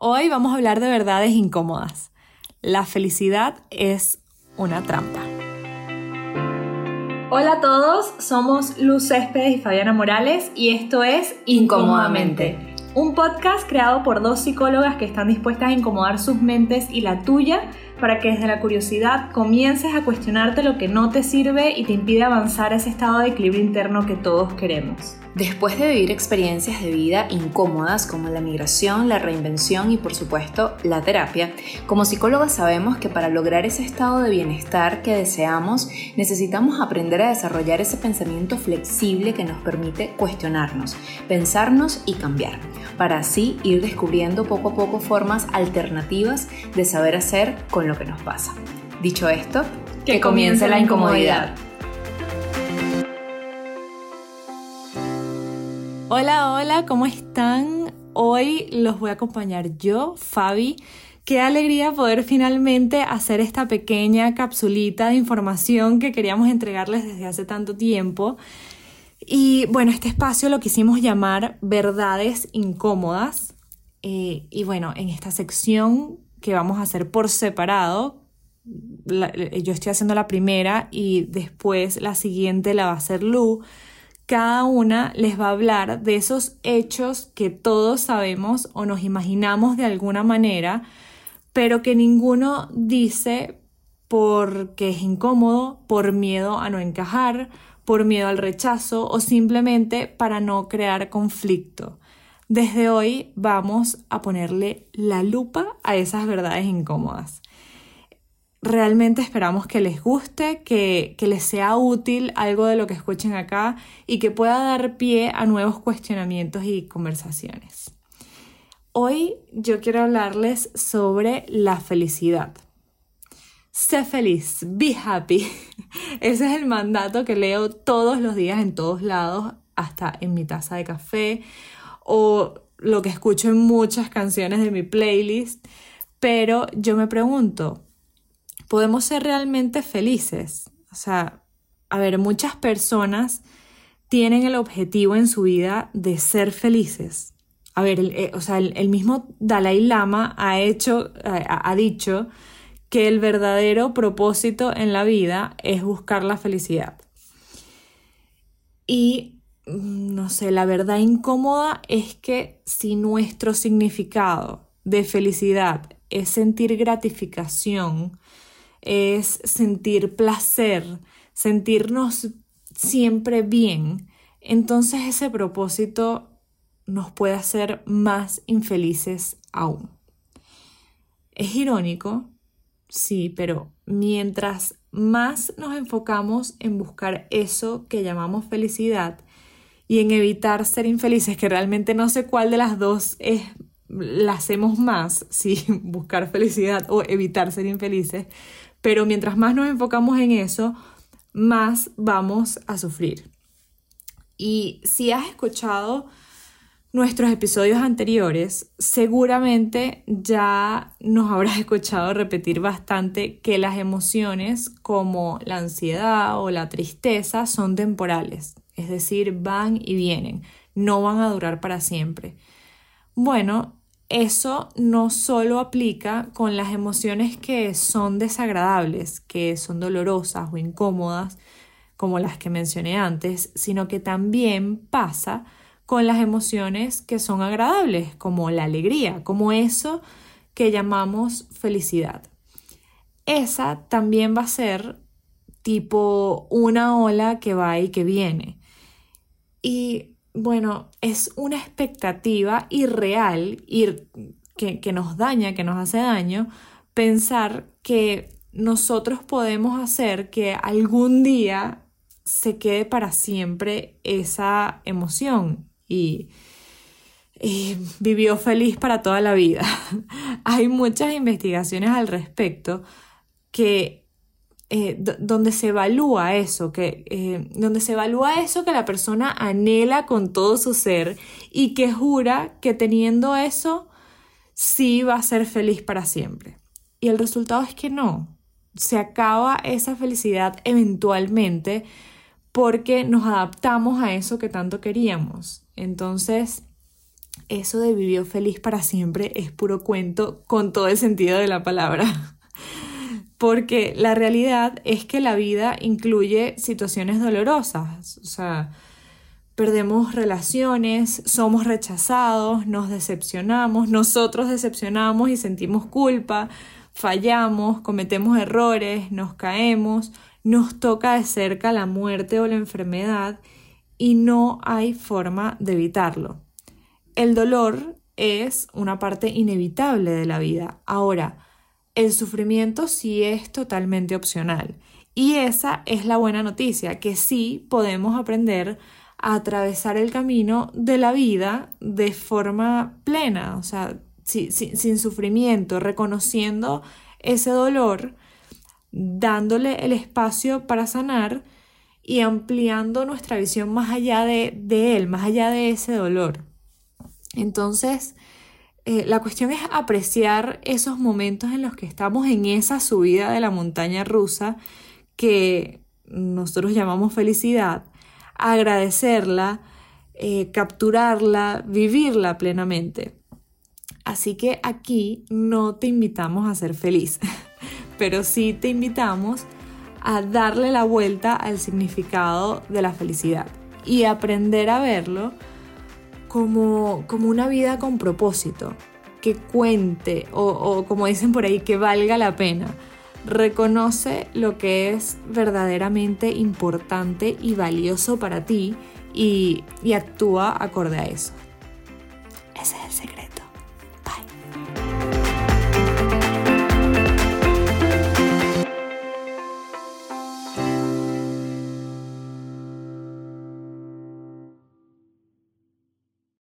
Hoy vamos a hablar de verdades incómodas. La felicidad es una trampa. Hola a todos, somos Luz Céspedes y Fabiana Morales y esto es Incómodamente, un podcast creado por dos psicólogas que están dispuestas a incomodar sus mentes y la tuya para que desde la curiosidad comiences a cuestionarte lo que no te sirve y te impide avanzar a ese estado de equilibrio interno que todos queremos. Después de vivir experiencias de vida incómodas como la migración, la reinvención y por supuesto la terapia, como psicólogos sabemos que para lograr ese estado de bienestar que deseamos necesitamos aprender a desarrollar ese pensamiento flexible que nos permite cuestionarnos, pensarnos y cambiar, para así ir descubriendo poco a poco formas alternativas de saber hacer con lo que nos pasa. Dicho esto, que, comience la incomodidad. Hola, hola, ¿cómo están? Hoy los voy a acompañar yo, Fabi. Qué alegría poder finalmente hacer esta pequeña capsulita de información que queríamos entregarles desde hace tanto tiempo. Y bueno, este espacio lo quisimos llamar Verdades Incómodas. Eh, y bueno, en esta sección que vamos a hacer por separado, yo estoy haciendo la primera y después la siguiente la va a hacer Lu cada una les va a hablar de esos hechos que todos sabemos o nos imaginamos de alguna manera, pero que ninguno dice porque es incómodo, por miedo a no encajar, por miedo al rechazo o simplemente para no crear conflicto. Desde hoy vamos a ponerle la lupa a esas verdades incómodas realmente esperamos que les guste, que, les sea útil algo de lo que escuchen acá y que pueda dar pie a nuevos cuestionamientos y conversaciones. Hoy yo quiero hablarles sobre la felicidad. Sé feliz, be happy. Ese es el mandato que leo todos los días en todos lados, hasta en mi taza de café o lo que escucho en muchas canciones de mi playlist. Pero yo me pregunto, podemos ser realmente felices. O sea, a ver, muchas personas tienen el objetivo en su vida de ser felices. A ver, el, eh, o sea, el, mismo Dalai Lama ha hecho, ha, dicho que el verdadero propósito en la vida es buscar la felicidad. Y mm, no sé, la verdad incómoda es que si nuestro significado de felicidad es sentir gratificación, es sentir placer, sentirnos siempre bien, entonces ese propósito nos puede hacer más infelices aún. Es irónico, sí, pero mientras más nos enfocamos en buscar eso que llamamos felicidad y en evitar ser infelices, que realmente no sé cuál de las dos es la hacemos más, si buscar felicidad o evitar ser infelices, pero mientras más nos enfocamos en eso, más vamos a sufrir. Y si has escuchado nuestros episodios anteriores, seguramente ya nos habrás escuchado repetir bastante que las emociones como la ansiedad o la tristeza son temporales, es decir, van y vienen, no van a durar para siempre. Bueno, eso no solo aplica con las emociones que son desagradables, que son dolorosas o incómodas, como las que mencioné antes, sino que también pasa con las emociones que son agradables, como la alegría, como eso que llamamos felicidad. Esa también va a ser tipo una ola que va y que viene. Y bueno, es una expectativa irreal que, que nos daña, que nos hace daño, pensar que nosotros podemos hacer que algún día se quede para siempre esa emoción y, y, vivió feliz para toda la vida. Hay muchas investigaciones al respecto que eh, donde se evalúa eso, que, eh, donde se evalúa eso que la persona anhela con todo su ser y que jura que teniendo eso sí va a ser feliz para siempre. Y el resultado es que no, se acaba esa felicidad eventualmente porque nos adaptamos a eso que tanto queríamos. Entonces, eso de vivió feliz para siempre es puro cuento con todo el sentido de la palabra. Porque la realidad es que la vida incluye situaciones dolorosas, o sea, perdemos relaciones, somos rechazados, nos decepcionamos, nosotros decepcionamos y sentimos culpa, fallamos, cometemos errores, nos caemos, nos toca de cerca la muerte o la enfermedad y no hay forma de evitarlo. El dolor es una parte inevitable de la vida. Ahora, el sufrimiento sí es totalmente opcional. Y esa es la buena noticia, que sí podemos aprender a atravesar el camino de la vida de forma plena, o sea, sin sufrimiento, reconociendo ese dolor, dándole el espacio para sanar y ampliando nuestra visión más allá de, él, más allá de ese dolor. Entonces, eh, la cuestión es apreciar esos momentos en los que estamos en esa subida de la montaña rusa que nosotros llamamos felicidad, agradecerla, eh, capturarla, vivirla plenamente. Así que aquí no te invitamos a ser feliz, pero sí te invitamos a darle la vuelta al significado de la felicidad y aprender a verlo como, como una vida con propósito, que cuente o, como dicen por ahí, que valga la pena. Reconoce lo que es verdaderamente importante y valioso para ti y, y actúa acorde a eso. Ese es el secreto.